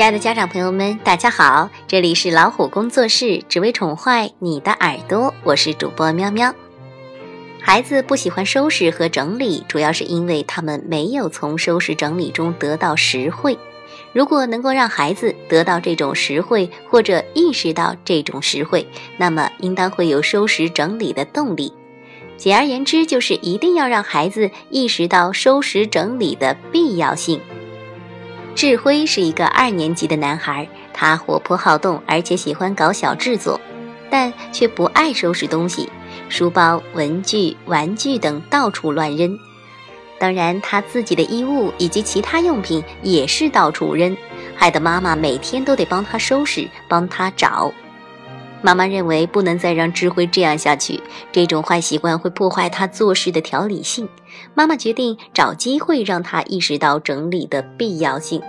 亲爱的家长朋友们，大家好，这里是老虎工作室，只为宠坏你的耳朵，我是主播喵喵。孩子不喜欢收拾和整理，主要是因为他们没有从收拾整理中得到实惠。如果能够让孩子得到这种实惠，或者意识到这种实惠，那么应当会有收拾整理的动力。简而言之，就是一定要让孩子意识到收拾整理的必要性。志辉是一个二年级的男孩，他活泼好动，而且喜欢搞小制作，但却不爱收拾东西，书包、文具、玩具等到处乱扔。当然，他自己的衣物以及其他用品也是到处扔，害得妈妈每天都得帮他收拾、帮他找。妈妈认为不能再让智慧这样下去，这种坏习惯会破坏他做事的条理性。妈妈决定找机会让他意识到整理的必要性。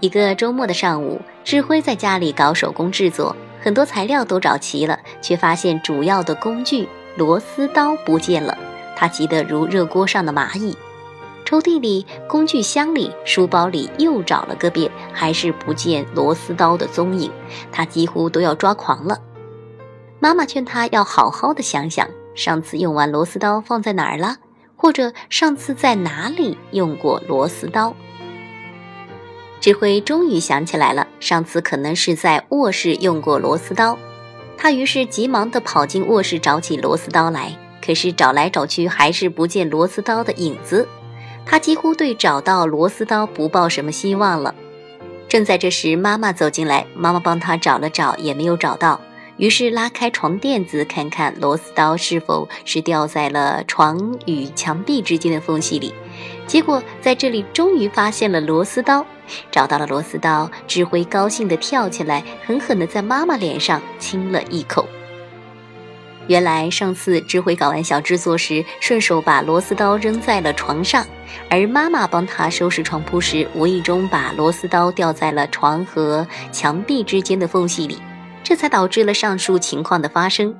一个周末的上午，智慧在家里搞手工制作，很多材料都找齐了，却发现主要的工具螺丝刀不见了，他急得如热锅上的蚂蚁。抽屉里、工具箱里、书包里又找了个遍，还是不见螺丝刀的踪影，他几乎都要抓狂了。妈妈劝他要好好的想想，上次用完螺丝刀放在哪儿了，或者上次在哪里用过螺丝刀。志辉终于想起来了，上次可能是在卧室用过螺丝刀。他于是急忙地跑进卧室找起螺丝刀来，可是找来找去还是不见螺丝刀的影子。他几乎对找到螺丝刀不抱什么希望了。正在这时，妈妈走进来，妈妈帮他找了找，也没有找到。于是拉开床垫子，看看螺丝刀是否是掉在了床与墙壁之间的缝隙里。结果在这里终于发现了螺丝刀，找到了螺丝刀，智慧高兴地跳起来，狠狠地在妈妈脸上亲了一口。原来上次智慧搞完小制作时，顺手把螺丝刀扔在了床上，而妈妈帮他收拾床铺时，无意中把螺丝刀掉在了床和墙壁之间的缝隙里，这才导致了上述情况的发生。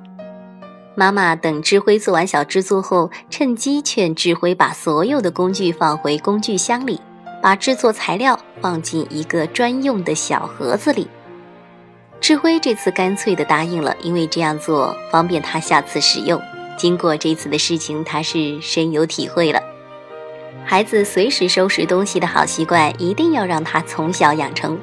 妈妈等智慧做完小制作后，趁机劝智慧把所有的工具放回工具箱里，把制作材料放进一个专用的小盒子里。志辉这次干脆地答应了，因为这样做方便他下次使用。经过这次的事情，他是深有体会了。孩子随时收拾东西的好习惯，一定要让他从小养成。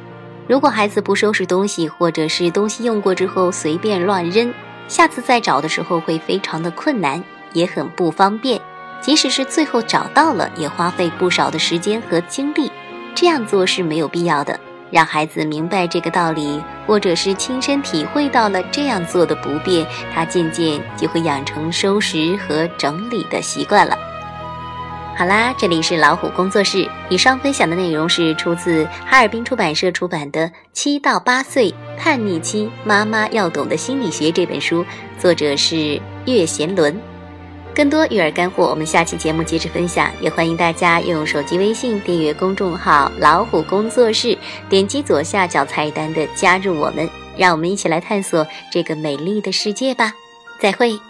如果孩子不收拾东西，或者是东西用过之后随便乱扔，下次再找的时候会非常的困难，也很不方便。即使是最后找到了，也花费不少的时间和精力。这样做是没有必要的。让孩子明白这个道理，或者是亲身体会到了这样做的不便，他渐渐就会养成收拾和整理的习惯了。好啦，这里是老虎工作室，以上分享的内容是出自哈尔滨出版社出版的《七到八岁叛逆期妈妈要懂的心理学》这本书，作者是岳贤伦。更多育儿干货，我们下期节目接着分享。也欢迎大家用手机微信订阅公众号“老虎工作室”，点击左下角菜单的“加入我们”，让我们一起来探索这个美丽的世界吧。再会。